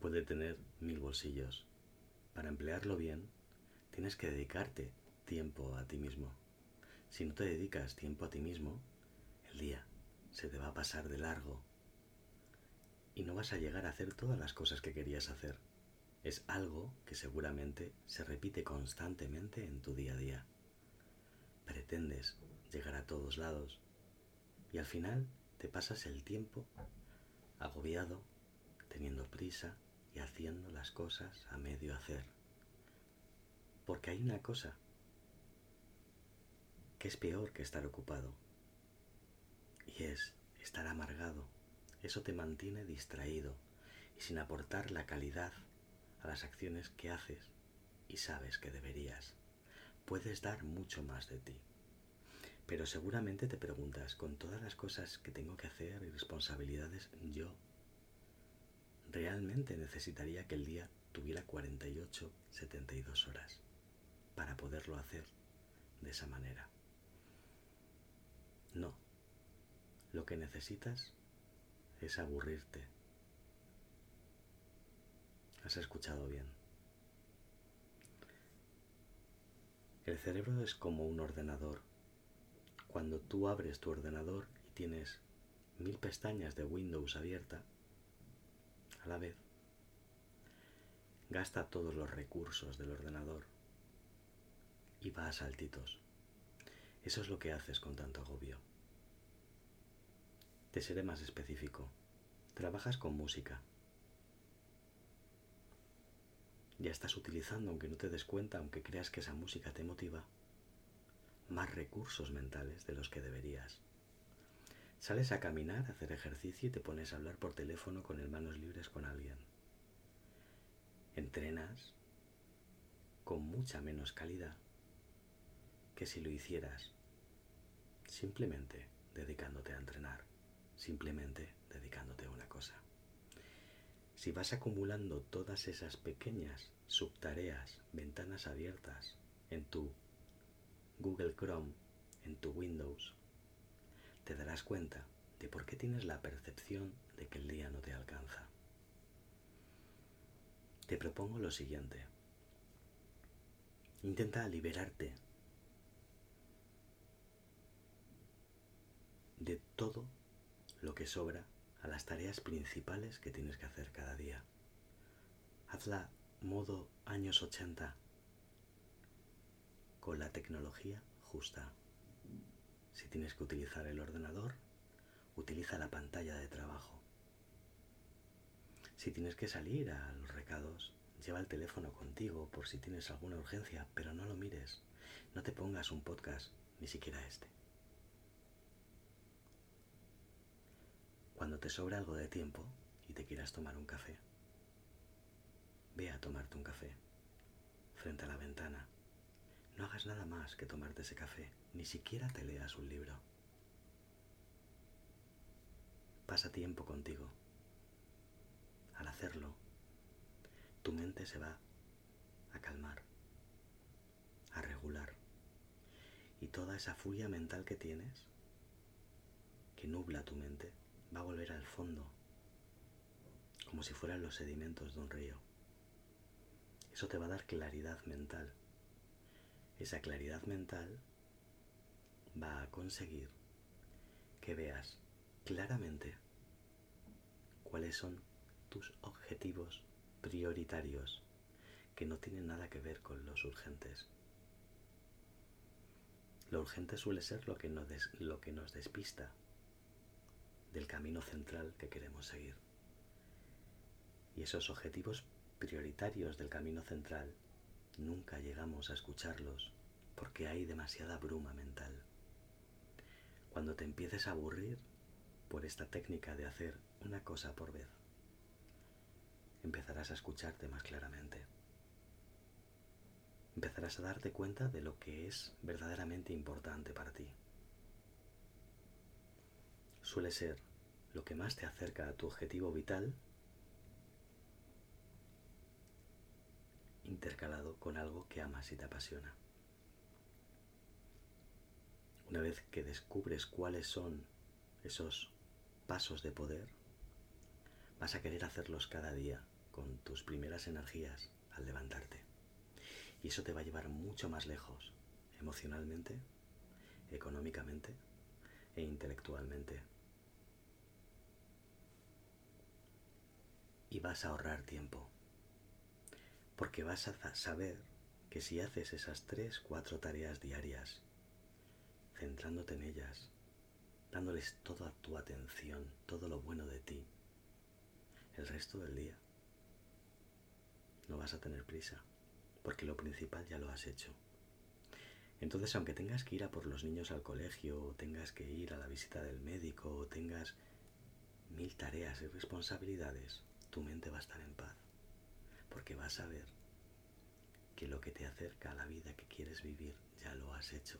puede tener mil bolsillos. Para emplearlo bien, tienes que dedicarte tiempo a ti mismo. Si no te dedicas tiempo a ti mismo, el día se te va a pasar de largo y no vas a llegar a hacer todas las cosas que querías hacer. Es algo que seguramente se repite constantemente en tu día a día. Pretendes llegar a todos lados y al final te pasas el tiempo agobiado, teniendo prisa y haciendo las cosas a medio hacer. Porque hay una cosa que es peor que estar ocupado y es estar amargado eso te mantiene distraído y sin aportar la calidad a las acciones que haces y sabes que deberías. Puedes dar mucho más de ti. Pero seguramente te preguntas, con todas las cosas que tengo que hacer y responsabilidades, yo realmente necesitaría que el día tuviera 48, 72 horas para poderlo hacer de esa manera. No. Lo que necesitas es aburrirte. Has escuchado bien. El cerebro es como un ordenador. Cuando tú abres tu ordenador y tienes mil pestañas de Windows abierta a la vez, gasta todos los recursos del ordenador y va a saltitos. Eso es lo que haces con tanto agobio. Te seré más específico. Trabajas con música. Ya estás utilizando, aunque no te des cuenta, aunque creas que esa música te motiva, más recursos mentales de los que deberías. Sales a caminar, a hacer ejercicio y te pones a hablar por teléfono con el manos libres con alguien. Entrenas con mucha menos calidad que si lo hicieras simplemente dedicándote a entrenar simplemente dedicándote a una cosa. Si vas acumulando todas esas pequeñas subtareas, ventanas abiertas en tu Google Chrome, en tu Windows, te darás cuenta de por qué tienes la percepción de que el día no te alcanza. Te propongo lo siguiente. Intenta liberarte de todo lo que sobra a las tareas principales que tienes que hacer cada día. Hazla modo años 80 con la tecnología justa. Si tienes que utilizar el ordenador, utiliza la pantalla de trabajo. Si tienes que salir a los recados, lleva el teléfono contigo por si tienes alguna urgencia, pero no lo mires. No te pongas un podcast, ni siquiera este. Cuando te sobra algo de tiempo y te quieras tomar un café, ve a tomarte un café frente a la ventana. No hagas nada más que tomarte ese café, ni siquiera te leas un libro. Pasa tiempo contigo. Al hacerlo, tu mente se va a calmar, a regular. Y toda esa furia mental que tienes, que nubla tu mente, va a volver al fondo, como si fueran los sedimentos de un río. Eso te va a dar claridad mental. Esa claridad mental va a conseguir que veas claramente cuáles son tus objetivos prioritarios que no tienen nada que ver con los urgentes. Lo urgente suele ser lo que nos, lo que nos despista del camino central que queremos seguir. Y esos objetivos prioritarios del camino central nunca llegamos a escucharlos porque hay demasiada bruma mental. Cuando te empieces a aburrir por esta técnica de hacer una cosa por vez, empezarás a escucharte más claramente. Empezarás a darte cuenta de lo que es verdaderamente importante para ti. Suele ser lo que más te acerca a tu objetivo vital intercalado con algo que amas y te apasiona. Una vez que descubres cuáles son esos pasos de poder, vas a querer hacerlos cada día con tus primeras energías al levantarte. Y eso te va a llevar mucho más lejos, emocionalmente, económicamente e intelectualmente. Y vas a ahorrar tiempo. Porque vas a saber que si haces esas tres, cuatro tareas diarias, centrándote en ellas, dándoles toda tu atención, todo lo bueno de ti, el resto del día, no vas a tener prisa, porque lo principal ya lo has hecho. Entonces, aunque tengas que ir a por los niños al colegio, o tengas que ir a la visita del médico, o tengas mil tareas y responsabilidades, tu mente va a estar en paz, porque vas a ver que lo que te acerca a la vida que quieres vivir ya lo has hecho.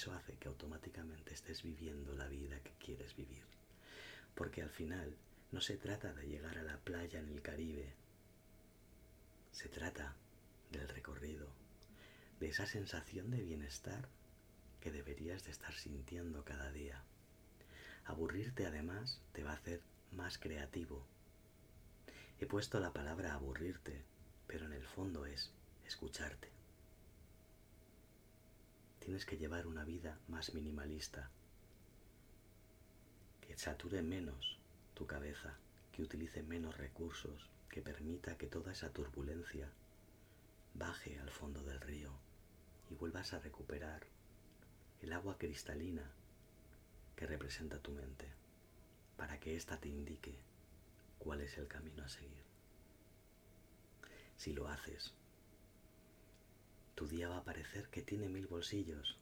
Eso hace que automáticamente estés viviendo la vida que quieres vivir. Porque al final no se trata de llegar a la playa en el Caribe. Se trata del recorrido, de esa sensación de bienestar que deberías de estar sintiendo cada día. Aburrirte además te va a hacer más creativo. He puesto la palabra aburrirte, pero en el fondo es escucharte. Tienes que llevar una vida más minimalista, que sature menos tu cabeza, que utilice menos recursos, que permita que toda esa turbulencia baje al fondo del río y vuelvas a recuperar el agua cristalina que representa tu mente, para que ésta te indique cuál es el camino a seguir. Si lo haces, tu día va a parecer que tiene mil bolsillos,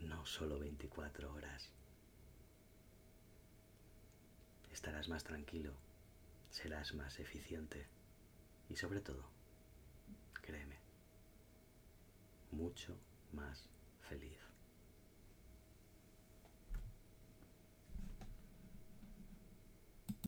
no solo 24 horas. Estarás más tranquilo, serás más eficiente y sobre todo, créeme, mucho más feliz.